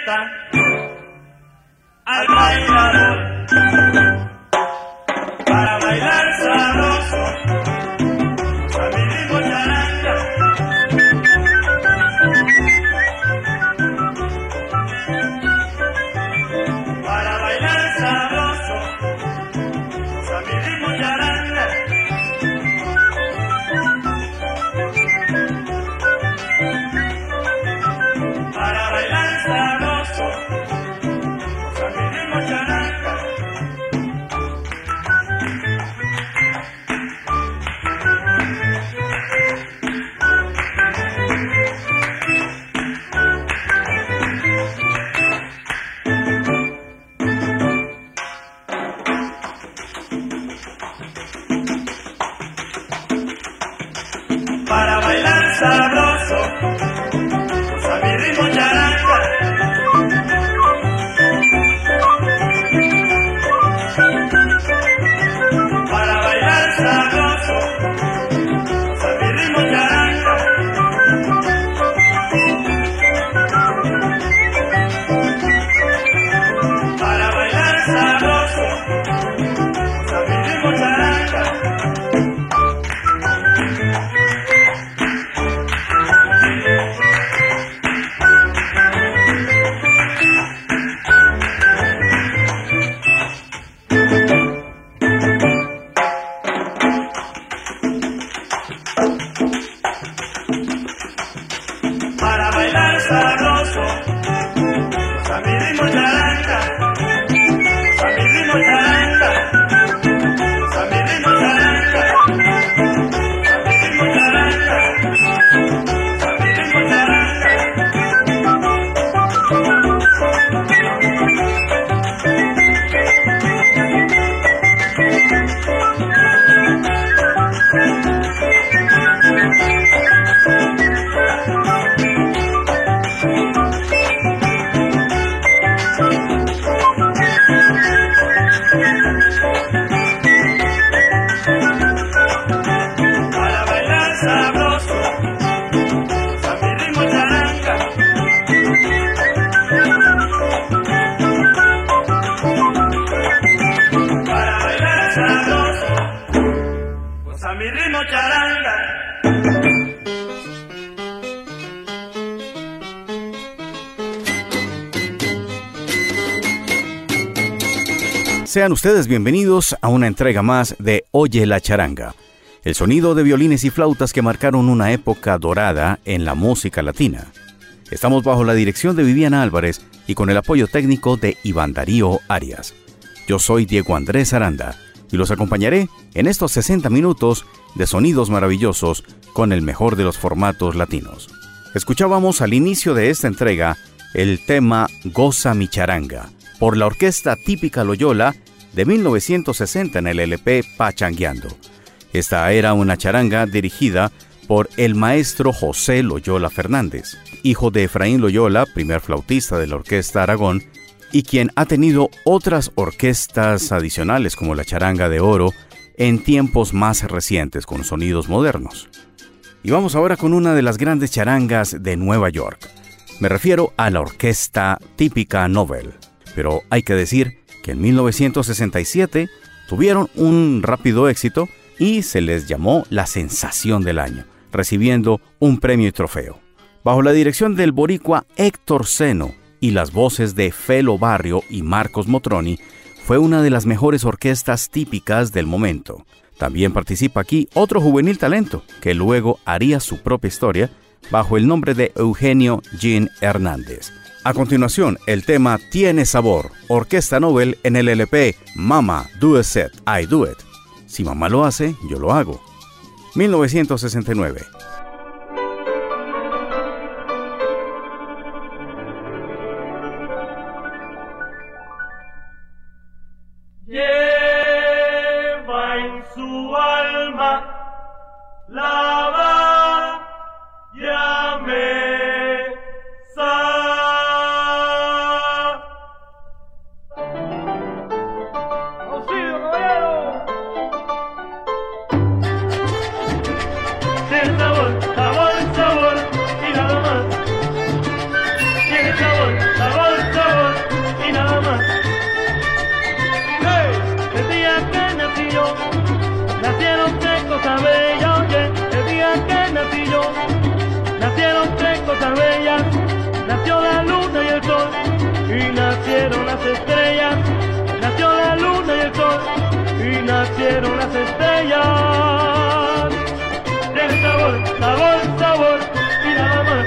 Deleita al bailador. Para bailar sabroso Ustedes bienvenidos a una entrega más de Oye la charanga, el sonido de violines y flautas que marcaron una época dorada en la música latina. Estamos bajo la dirección de Viviana Álvarez y con el apoyo técnico de Iván Darío Arias. Yo soy Diego Andrés Aranda y los acompañaré en estos 60 minutos de sonidos maravillosos con el mejor de los formatos latinos. Escuchábamos al inicio de esta entrega el tema Goza mi charanga por la orquesta típica Loyola de 1960 en el LP Pachangueando. Esta era una charanga dirigida por el maestro José Loyola Fernández, hijo de Efraín Loyola, primer flautista de la Orquesta Aragón, y quien ha tenido otras orquestas adicionales como la Charanga de Oro en tiempos más recientes con sonidos modernos. Y vamos ahora con una de las grandes charangas de Nueva York. Me refiero a la orquesta típica Nobel. Pero hay que decir que en 1967 tuvieron un rápido éxito y se les llamó la sensación del año, recibiendo un premio y trofeo. Bajo la dirección del boricua Héctor Seno y las voces de Felo Barrio y Marcos Motroni, fue una de las mejores orquestas típicas del momento. También participa aquí otro juvenil talento, que luego haría su propia historia bajo el nombre de Eugenio Jean Hernández. A continuación, el tema Tiene Sabor, Orquesta Nobel en el LP Mama Do It Set, I Do It. Si mamá lo hace, yo lo hago. 1969. Nacieron las estrellas, nació la luna y el sol, y nacieron las estrellas. Tiene sabor, sabor, sabor, y nada más.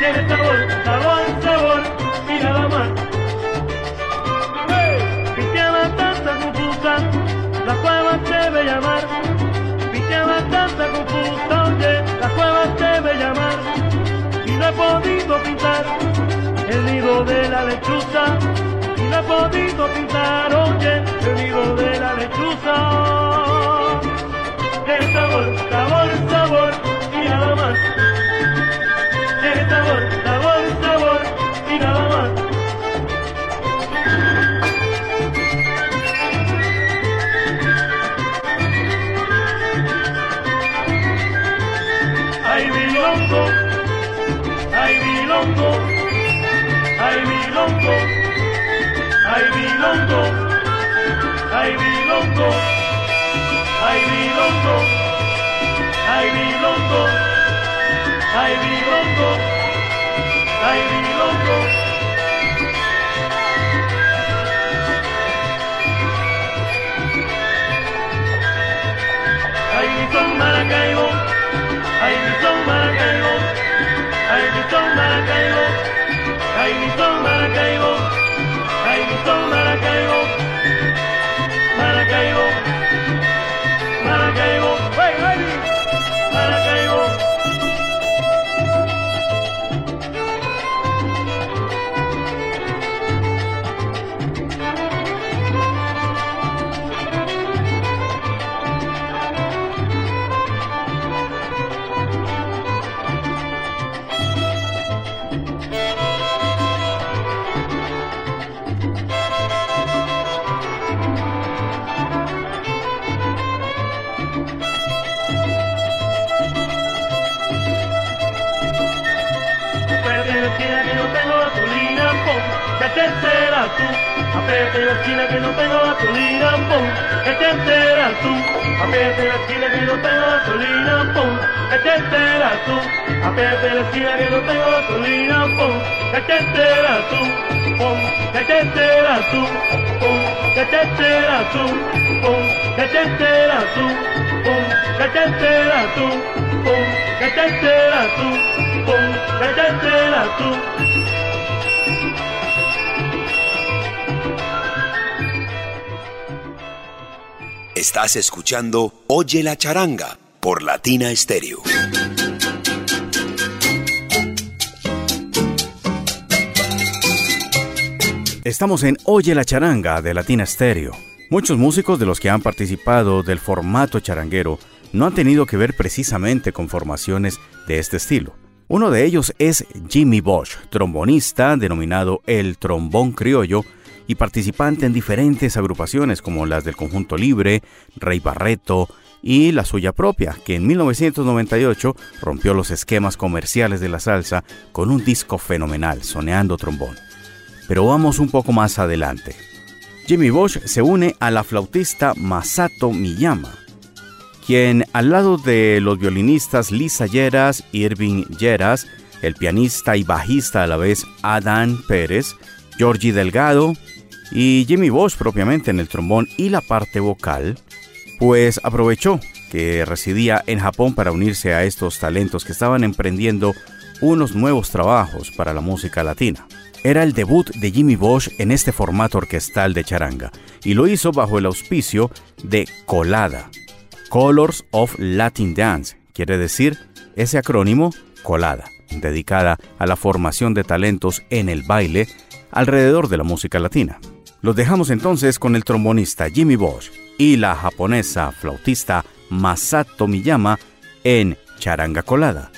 Tiene sabor, sabor, sabor, y nada más. Cristiana tanta confusa, la cueva debe llamar. Cristiana tanta confusa, oye, la cueva debe llamar. Y no he podido pintar el nido de la lechuza. Y no he podido pintar, oye, el nido de la lechuza. El sabor, sabor, sabor, y nada más. El sabor, sabor, sabor, y nada más. Ay, milongo, ay, milongo, bilongo, ay bilongo, ay bilongo, ay bilongo, ay bilongo, ay bilongo, ay bilongo. son Maracaibo, ay mi son Maracaibo, ay mi son Maracaibo. Maracaibo, Maracaibo, Maracaibo. Enteras tú. Apérate la esquina que no tengo gasolina, pum, que te enteras tú. Apérate la esquina que no tengo gasolina, pum, que te enteras tú. Apérate la esquina que no tengo gasolina, pum, que te enteras tú. Pum, que te enteras tú. Pum, que te enteras tú. Pum, que te enteras tú. Pum, que te enteras tú. Pum, que te enteras tú. Pum, que te enteras tú. Estás escuchando Oye la charanga por Latina Stereo. Estamos en Oye la charanga de Latina Stereo. Muchos músicos de los que han participado del formato charanguero no han tenido que ver precisamente con formaciones de este estilo. Uno de ellos es Jimmy Bosch, trombonista denominado el trombón criollo y participante en diferentes agrupaciones como las del Conjunto Libre, Rey Barreto y la suya propia, que en 1998 rompió los esquemas comerciales de la salsa con un disco fenomenal, soneando trombón. Pero vamos un poco más adelante. Jimmy Bosch se une a la flautista Masato Miyama, quien al lado de los violinistas Lisa Lleras, Irving Lleras, el pianista y bajista a la vez Adán Pérez, Georgie Delgado y Jimmy Bosch propiamente en el trombón y la parte vocal, pues aprovechó que residía en Japón para unirse a estos talentos que estaban emprendiendo unos nuevos trabajos para la música latina. Era el debut de Jimmy Bosch en este formato orquestal de charanga y lo hizo bajo el auspicio de Colada, Colors of Latin Dance, quiere decir ese acrónimo Colada, dedicada a la formación de talentos en el baile alrededor de la música latina. Los dejamos entonces con el trombonista Jimmy Bosch y la japonesa flautista Masato Miyama en Charanga Colada.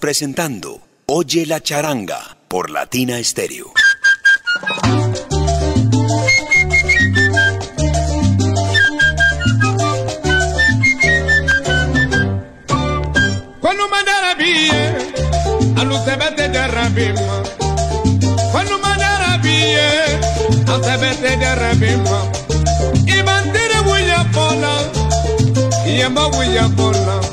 Presentando Oye la charanga por Latina Stereo. Cuando mandara bien, a luz se vete de rabima. Cuando mandara bien, a se vete de rabima. Y bandera voy a pola, y en voy a pola.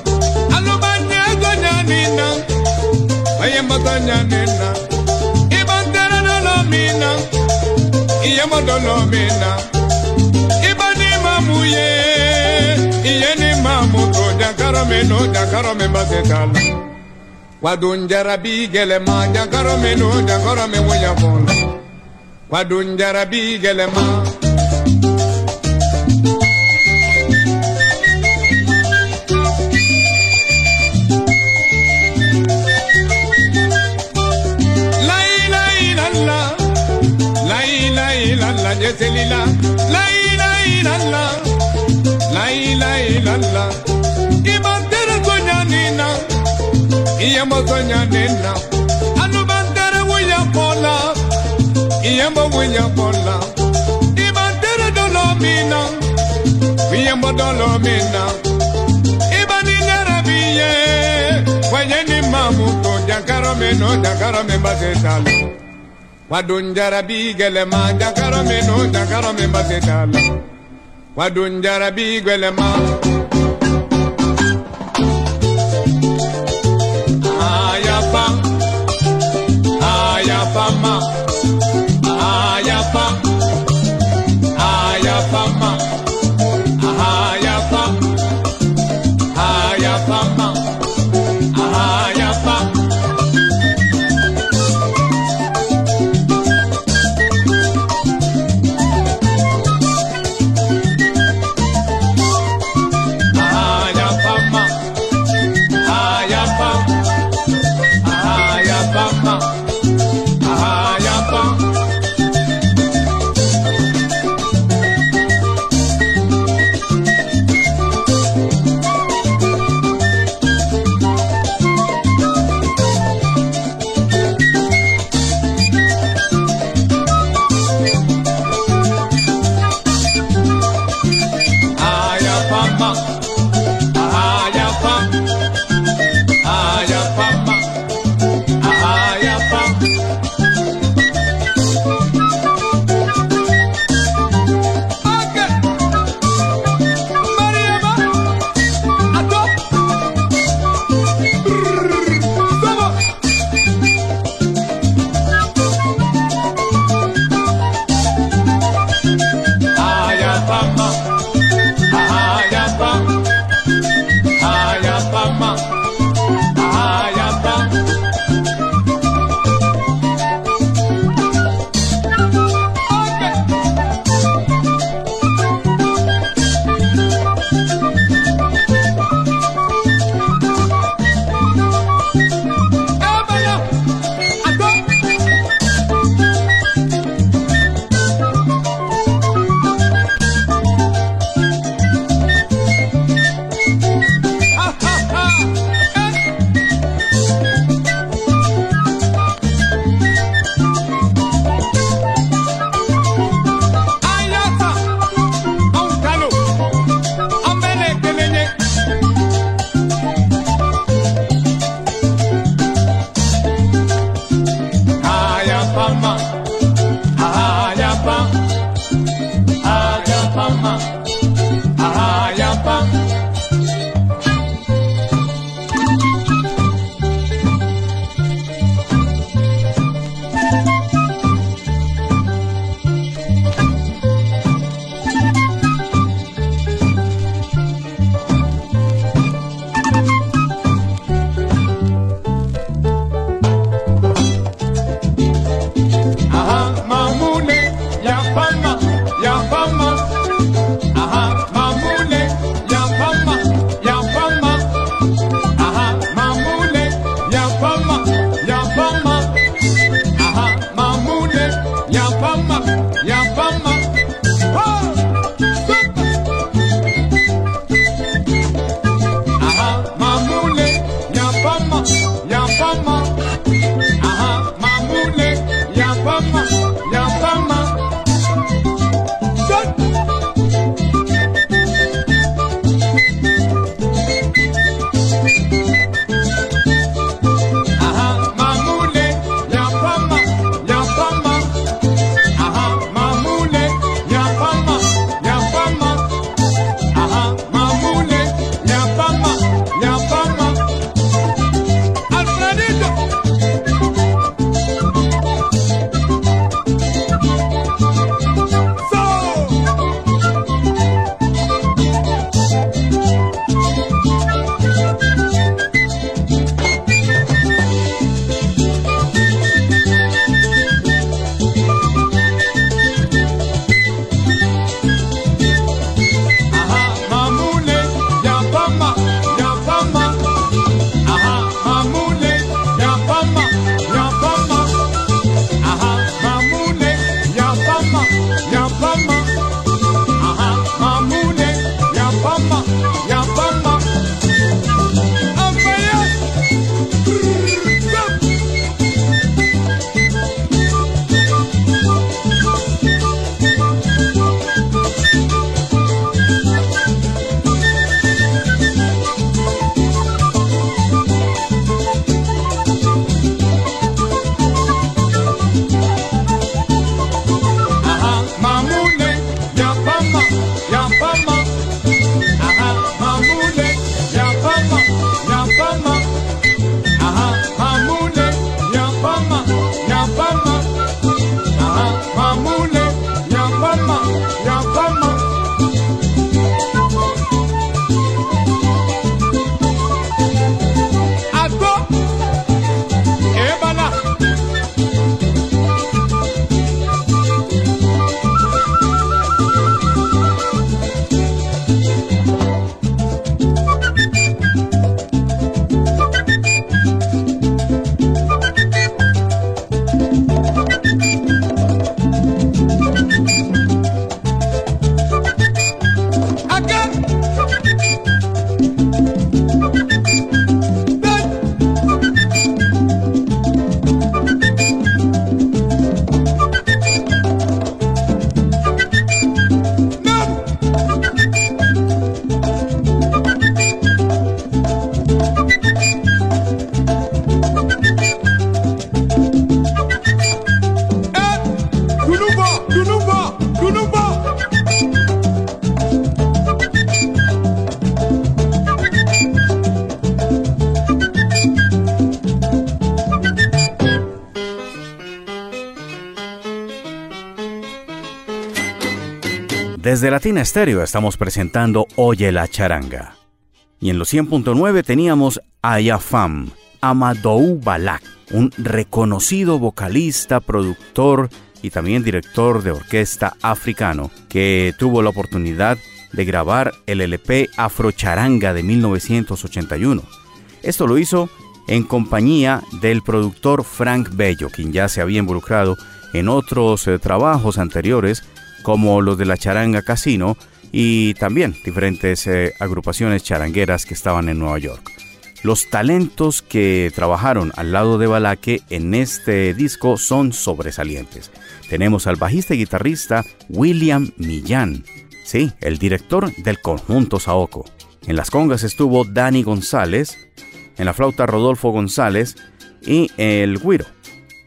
olomena iba n'ime amụ ya ihe n'ime amụ ko dakaromeno dakarome bazetala kwadonjarabigelema dakaromeno dakarome nweyabụla kwadonjarabigelema iyembo tonyanena anubantere wuyapola iyembo wuyapola ibandere dolomina iyembo dolomina ibani ibaninere biye. Mamu mamuko jankarome no jankarome bazetalo wadunjara bigelema jankarome no jankarome bazetalo wadunjara bigelema Desde Latina Estéreo estamos presentando Oye la charanga. Y en los 100.9 teníamos a Yafam, Amadou Balak, un reconocido vocalista, productor y también director de orquesta africano que tuvo la oportunidad de grabar el LP Afrocharanga de 1981. Esto lo hizo en compañía del productor Frank Bello, quien ya se había involucrado en otros eh, trabajos anteriores como los de la Charanga Casino y también diferentes eh, agrupaciones charangueras que estaban en Nueva York. Los talentos que trabajaron al lado de Balaque en este disco son sobresalientes. Tenemos al bajista y guitarrista William Millán, sí, el director del conjunto Saoko. En las congas estuvo Dani González, en la flauta Rodolfo González y el güiro.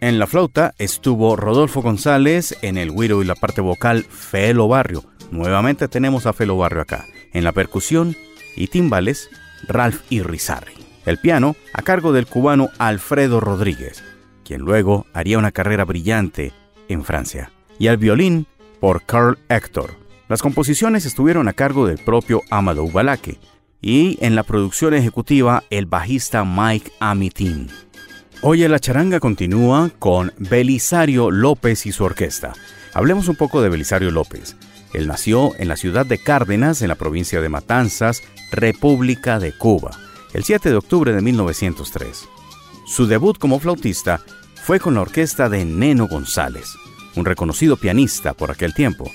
En la flauta estuvo Rodolfo González, en el güiro y la parte vocal Felo Barrio. Nuevamente tenemos a Felo Barrio acá. En la percusión y timbales Ralph Irrizarri el piano a cargo del cubano Alfredo Rodríguez, quien luego haría una carrera brillante en Francia, y el violín por Carl Hector. Las composiciones estuvieron a cargo del propio Amadou Balaque y en la producción ejecutiva el bajista Mike Amitin. Hoy la charanga continúa con Belisario López y su orquesta. Hablemos un poco de Belisario López. Él nació en la ciudad de Cárdenas, en la provincia de Matanzas, República de Cuba el 7 de octubre de 1903. Su debut como flautista fue con la orquesta de Neno González, un reconocido pianista por aquel tiempo.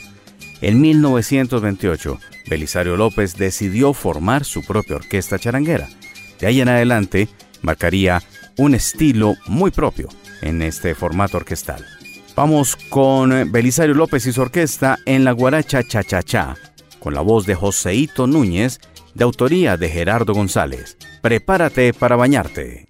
En 1928, Belisario López decidió formar su propia orquesta charanguera. De ahí en adelante, marcaría un estilo muy propio en este formato orquestal. Vamos con Belisario López y su orquesta en la guaracha cha-cha-cha, con la voz de Joseito Núñez de autoría de Gerardo González. Prepárate para bañarte.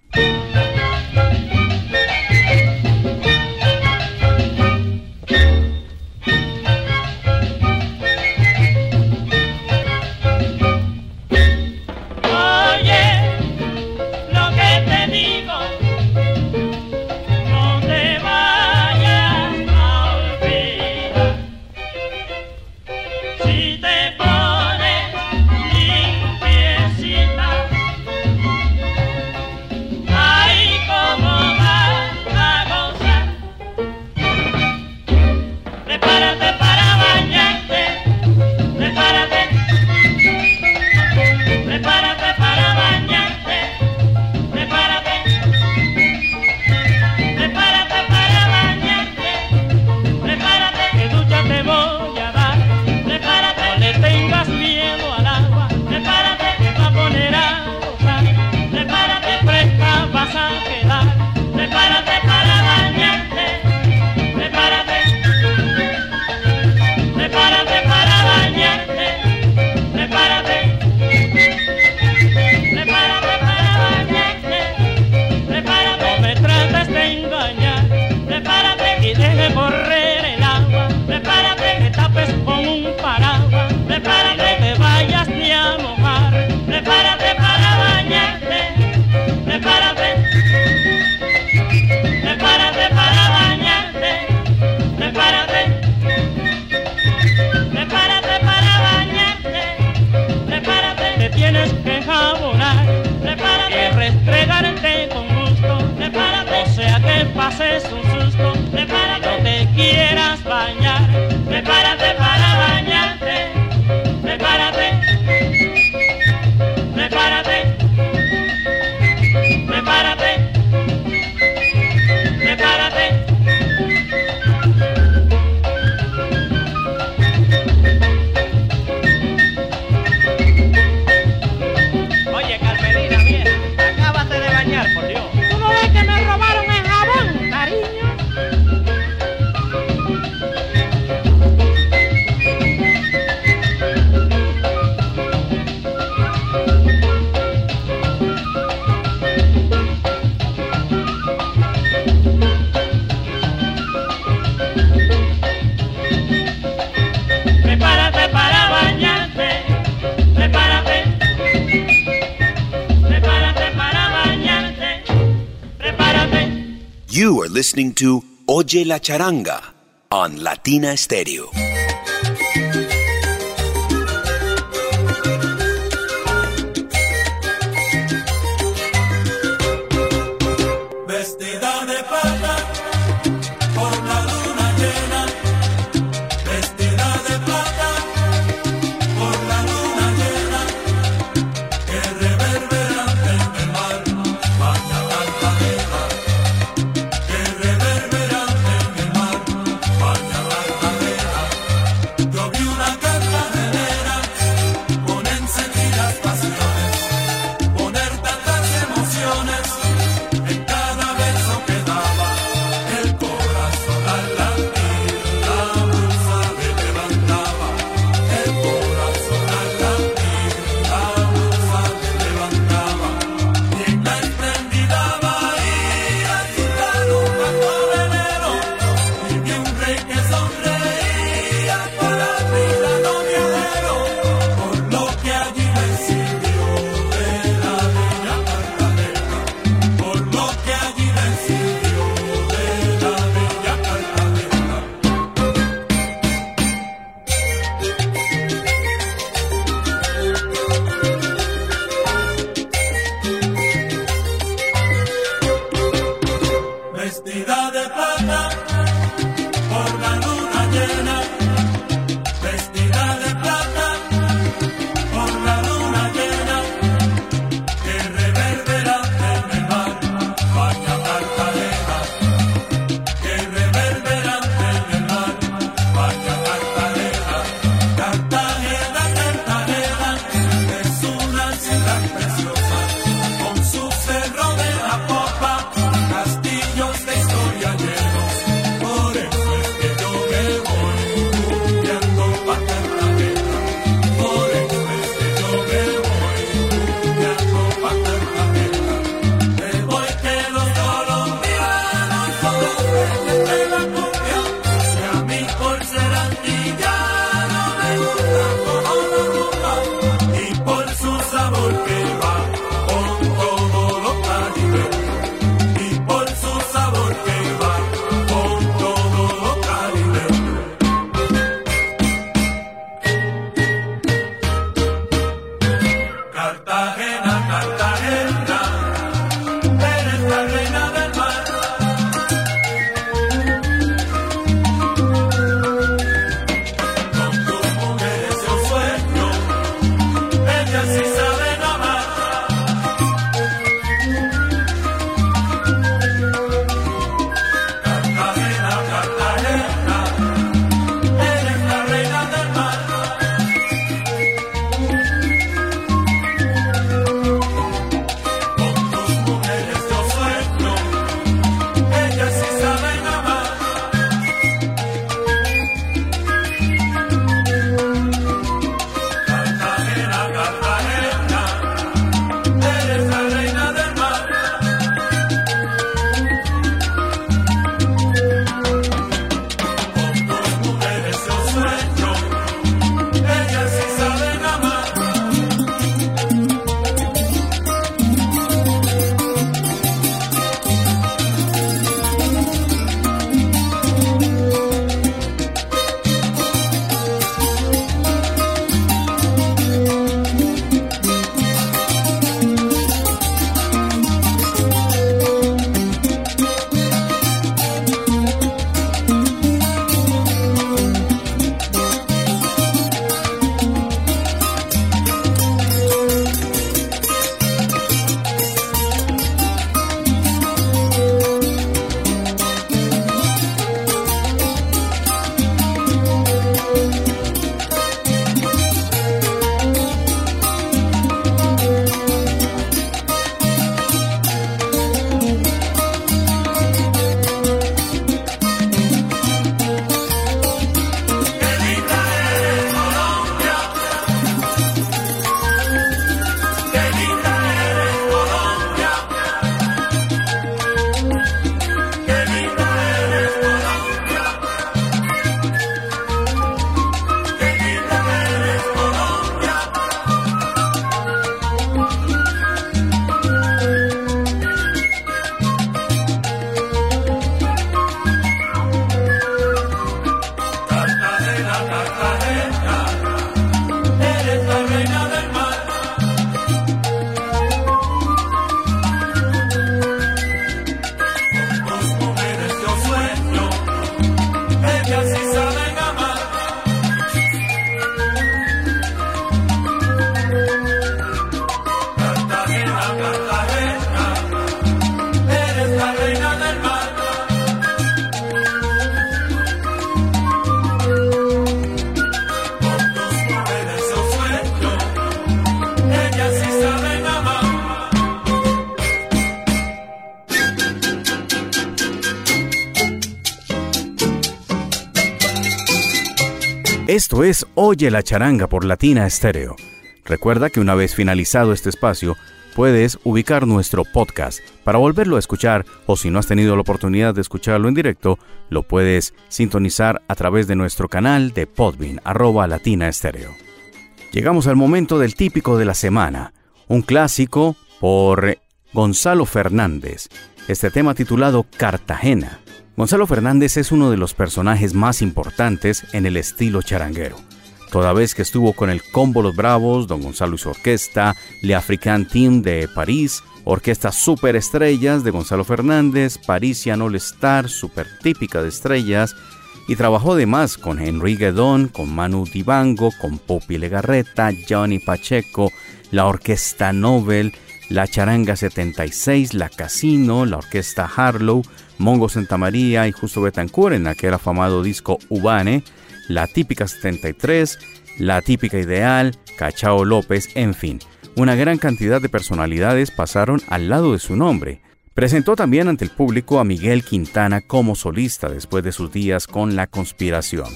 Pases un susto, prepárate, te quieras bañar, You are listening to Oye la Charanga on Latina Stereo. Esto es Oye la charanga por Latina Estéreo. Recuerda que una vez finalizado este espacio, puedes ubicar nuestro podcast para volverlo a escuchar o si no has tenido la oportunidad de escucharlo en directo, lo puedes sintonizar a través de nuestro canal de Podbean, arroba Latina Estéreo. Llegamos al momento del típico de la semana, un clásico por Gonzalo Fernández, este tema titulado Cartagena. Gonzalo Fernández es uno de los personajes más importantes en el estilo charanguero. Toda vez que estuvo con el Combo Los Bravos, Don Gonzalo y su orquesta, Le African Team de París, Orquesta Super Estrellas de Gonzalo Fernández, Parisian All Star, super típica de estrellas, y trabajó además con Henry Guedón, con Manu Dibango, con Popi Legarreta, Johnny Pacheco, la Orquesta Nobel, la Charanga 76, la Casino, la Orquesta Harlow, Mongo Santa María y Justo Betancourt en aquel afamado disco Ubane, la Típica 73, la Típica Ideal, Cachao López, en fin. Una gran cantidad de personalidades pasaron al lado de su nombre. Presentó también ante el público a Miguel Quintana como solista después de sus días con La Conspiración.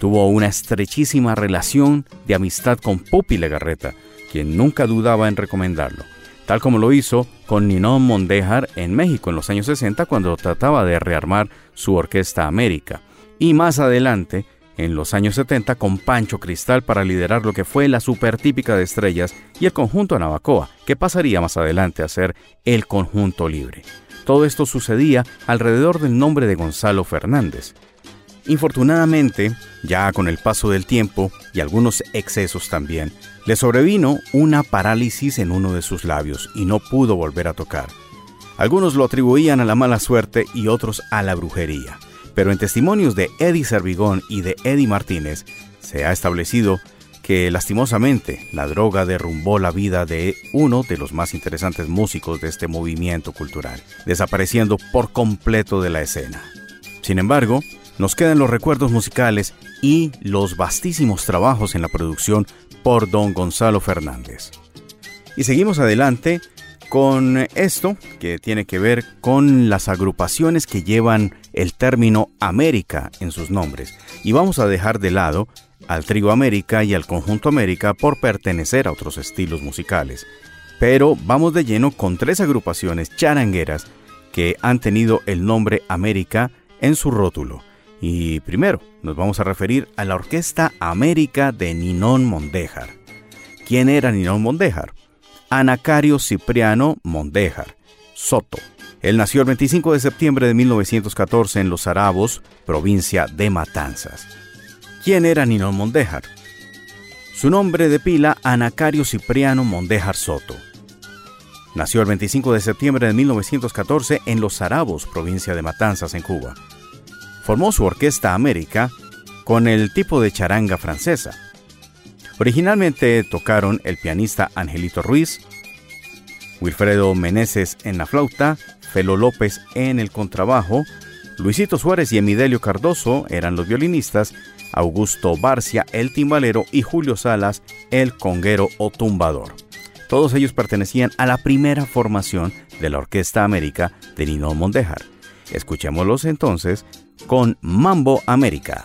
Tuvo una estrechísima relación de amistad con Pupi Legarreta, quien nunca dudaba en recomendarlo tal como lo hizo con Ninón Mondejar en México en los años 60 cuando trataba de rearmar su Orquesta América, y más adelante en los años 70 con Pancho Cristal para liderar lo que fue la super típica de estrellas y el conjunto Navacoa, que pasaría más adelante a ser el conjunto libre. Todo esto sucedía alrededor del nombre de Gonzalo Fernández. Infortunadamente, ya con el paso del tiempo y algunos excesos también, le sobrevino una parálisis en uno de sus labios y no pudo volver a tocar. Algunos lo atribuían a la mala suerte y otros a la brujería, pero en testimonios de Eddie Servigón y de Eddie Martínez se ha establecido que lastimosamente la droga derrumbó la vida de uno de los más interesantes músicos de este movimiento cultural, desapareciendo por completo de la escena. Sin embargo, nos quedan los recuerdos musicales y los vastísimos trabajos en la producción por don Gonzalo Fernández. Y seguimos adelante con esto que tiene que ver con las agrupaciones que llevan el término América en sus nombres. Y vamos a dejar de lado al Trigo América y al Conjunto América por pertenecer a otros estilos musicales. Pero vamos de lleno con tres agrupaciones charangueras que han tenido el nombre América en su rótulo. Y primero nos vamos a referir a la Orquesta América de Ninón Mondéjar. ¿Quién era Ninón Mondéjar? Anacario Cipriano Mondéjar, Soto. Él nació el 25 de septiembre de 1914 en Los Arabos, provincia de Matanzas. ¿Quién era Ninón Mondéjar? Su nombre de pila, Anacario Cipriano Mondéjar Soto. Nació el 25 de septiembre de 1914 en Los Arabos, provincia de Matanzas, en Cuba formó su orquesta América con el tipo de charanga francesa. Originalmente tocaron el pianista Angelito Ruiz, Wilfredo Meneses en la flauta, Felo López en el contrabajo, Luisito Suárez y Emidelio Cardoso eran los violinistas, Augusto Barcia el timbalero y Julio Salas el conguero o tumbador. Todos ellos pertenecían a la primera formación de la Orquesta América de Nino Mondejar. Escuchémoslos entonces con Mambo América.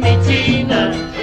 Michina.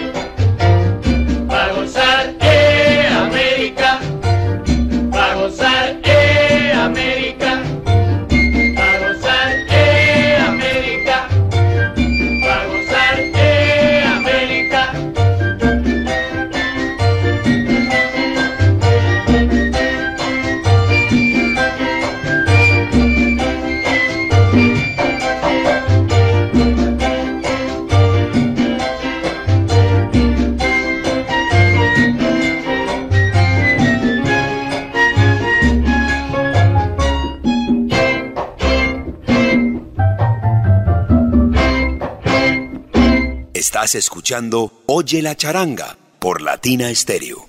Oye la charanga por Latina Stereo.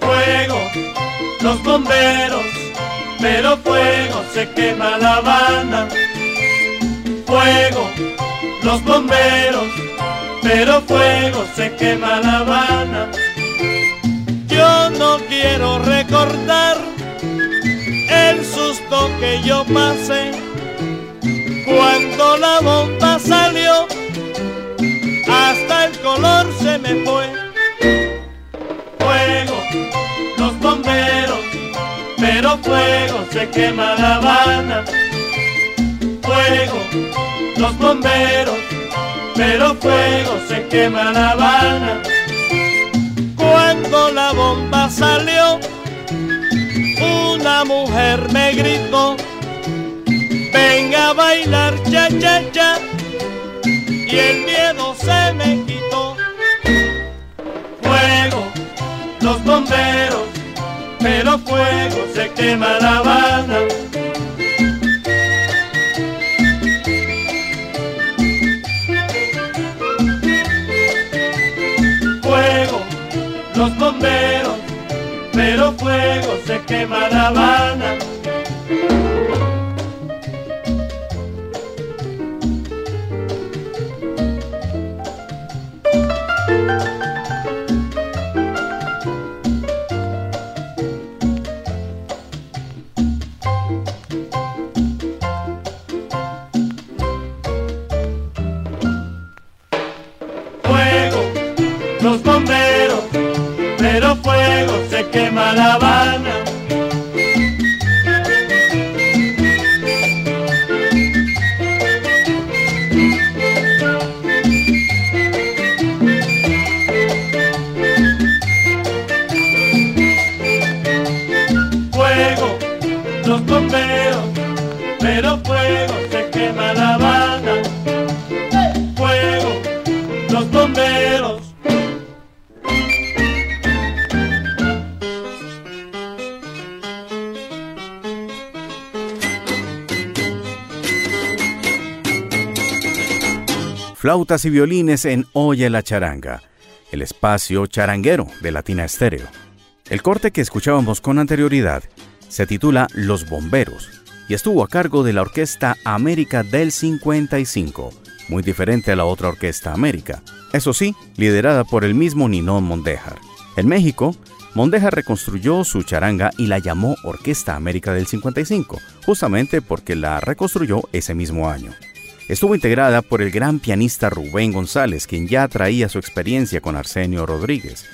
Fuego, los bomberos, pero fuego se quema La Habana. Fuego, los bomberos, pero fuego se quema La Habana. Yo no quiero recordar el susto que yo pasé cuando la bomba salió, hasta el color se me fue. Fuego, los bomberos, pero fuego se quema La Habana. Fuego, los bomberos, pero fuego se quema La Habana. Cuando la bomba salió, una mujer me gritó, venga a bailar cha cha cha, y el miedo se me quitó. Fuego, los bomberos, pero fuego se quema La Habana. Los bomberos, pero fuego se quema La Habana. Y violines en Oye la charanga, el espacio charanguero de Latina Estéreo. El corte que escuchábamos con anterioridad se titula Los Bomberos y estuvo a cargo de la Orquesta América del 55, muy diferente a la otra Orquesta América, eso sí, liderada por el mismo Ninón Mondejar. En México, Mondejar reconstruyó su charanga y la llamó Orquesta América del 55, justamente porque la reconstruyó ese mismo año. Estuvo integrada por el gran pianista Rubén González, quien ya traía su experiencia con Arsenio Rodríguez.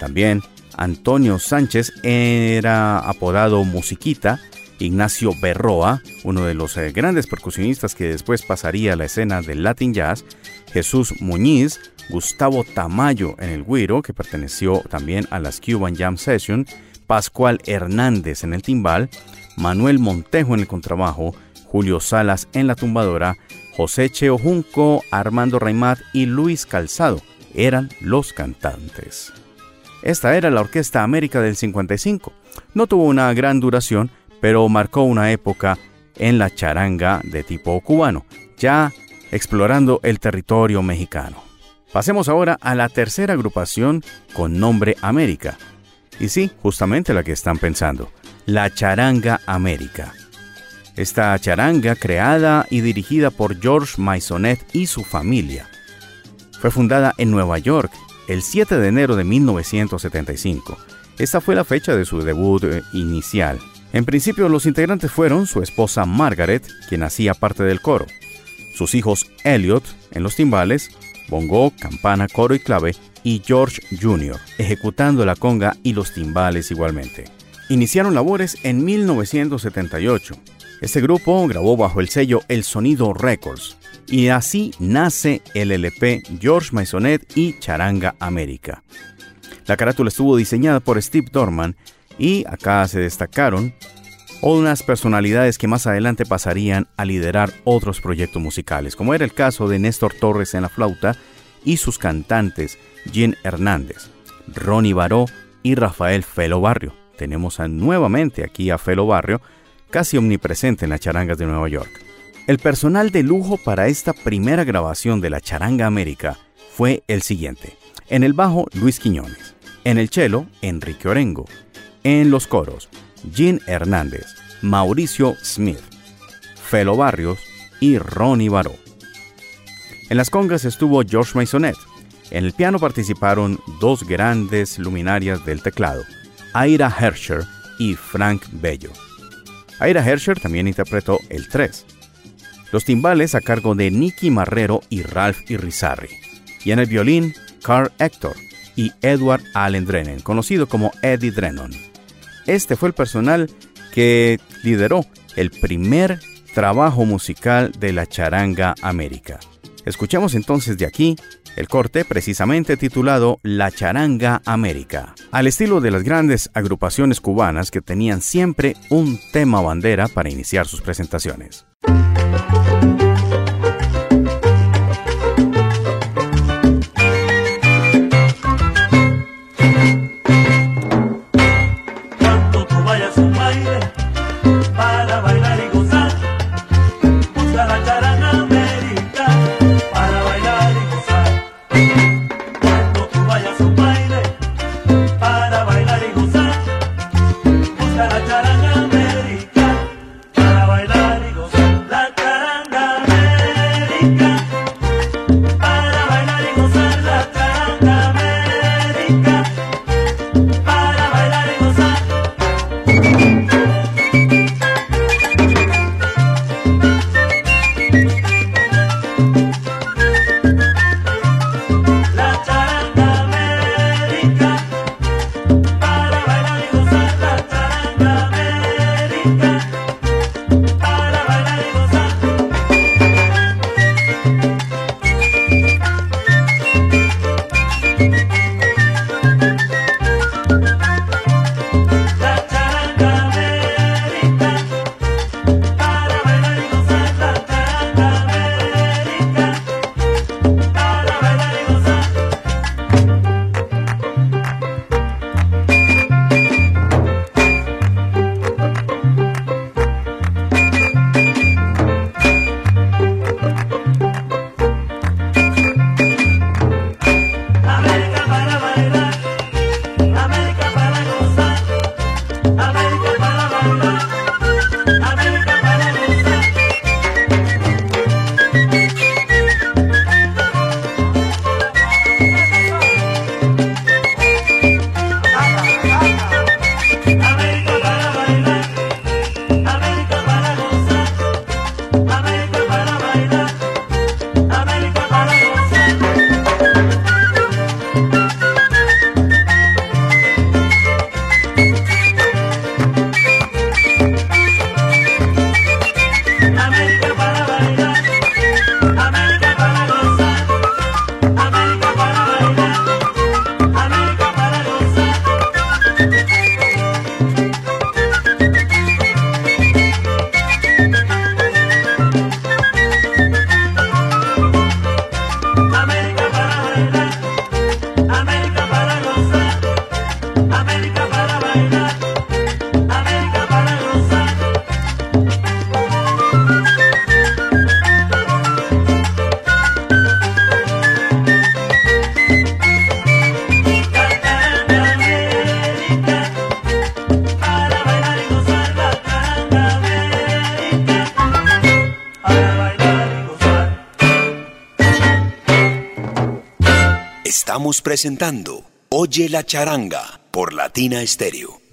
También Antonio Sánchez era apodado Musiquita, Ignacio Berroa, uno de los eh, grandes percusionistas que después pasaría a la escena del Latin Jazz, Jesús Muñiz, Gustavo Tamayo en el güiro, que perteneció también a las Cuban Jam Session, Pascual Hernández en el timbal, Manuel Montejo en el contrabajo, Julio Salas en la tumbadora, José Cheo Junco, Armando Raimat y Luis Calzado eran los cantantes. Esta era la Orquesta América del 55. No tuvo una gran duración, pero marcó una época en la charanga de tipo cubano, ya explorando el territorio mexicano. Pasemos ahora a la tercera agrupación con nombre América. Y sí, justamente la que están pensando, la Charanga América. Esta charanga, creada y dirigida por George Maisonet y su familia, fue fundada en Nueva York el 7 de enero de 1975. Esta fue la fecha de su debut eh, inicial. En principio los integrantes fueron su esposa Margaret, quien hacía parte del coro, sus hijos Elliot en los timbales, bongo, campana, coro y clave, y George Jr., ejecutando la conga y los timbales igualmente. Iniciaron labores en 1978. Este grupo grabó bajo el sello El Sonido Records, y así nace el LP George Maisonet y Charanga América. La carátula estuvo diseñada por Steve Dorman y acá se destacaron unas personalidades que más adelante pasarían a liderar otros proyectos musicales, como era el caso de Néstor Torres en la flauta y sus cantantes Jean Hernández, Ronnie Baró y Rafael Felo Barrio. Tenemos nuevamente aquí a Felo Barrio, casi omnipresente en las charangas de Nueva York. El personal de lujo para esta primera grabación de la Charanga América fue el siguiente. En el bajo, Luis Quiñones. En el cello, Enrique Orengo. En los coros, Jean Hernández, Mauricio Smith, Felo Barrios y Ronnie Baró. En las congas estuvo George Maisonet. En el piano participaron dos grandes luminarias del teclado, Aira Herscher y Frank Bello. Aira Herscher también interpretó el 3 los timbales a cargo de Nicky Marrero y Ralph Irizarry, y en el violín Carl Hector y Edward Allen Drennan, conocido como Eddie Drennan. Este fue el personal que lideró el primer trabajo musical de la charanga América. Escuchemos entonces de aquí el corte precisamente titulado La Charanga América, al estilo de las grandes agrupaciones cubanas que tenían siempre un tema bandera para iniciar sus presentaciones. Estamos presentando Oye la charanga por Latina Stereo.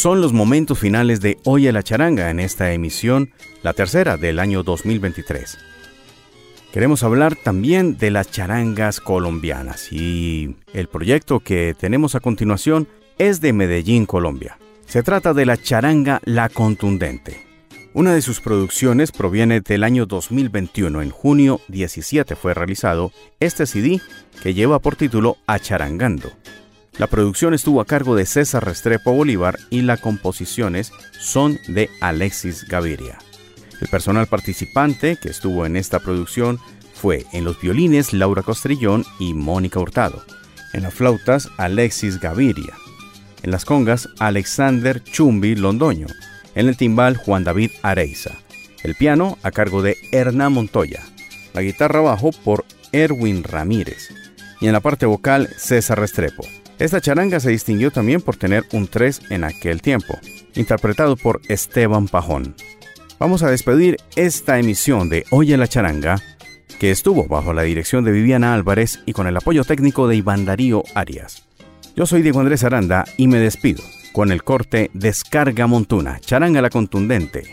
Son los momentos finales de Oye la charanga en esta emisión, la tercera del año 2023. Queremos hablar también de las charangas colombianas y el proyecto que tenemos a continuación es de Medellín, Colombia. Se trata de la charanga La Contundente. Una de sus producciones proviene del año 2021. En junio 17 fue realizado este CD que lleva por título Acharangando. La producción estuvo a cargo de César Restrepo Bolívar y las composiciones son de Alexis Gaviria. El personal participante que estuvo en esta producción fue en los violines Laura Costrillón y Mónica Hurtado, en las flautas Alexis Gaviria, en las congas Alexander Chumbi Londoño, en el timbal Juan David Areiza, el piano a cargo de Hernán Montoya, la guitarra bajo por Erwin Ramírez. Y en la parte vocal César Restrepo. Esta charanga se distinguió también por tener un 3 en aquel tiempo, interpretado por Esteban Pajón. Vamos a despedir esta emisión de Oye la charanga, que estuvo bajo la dirección de Viviana Álvarez y con el apoyo técnico de Iván Darío Arias. Yo soy Diego Andrés Aranda y me despido con el corte Descarga Montuna, charanga la contundente.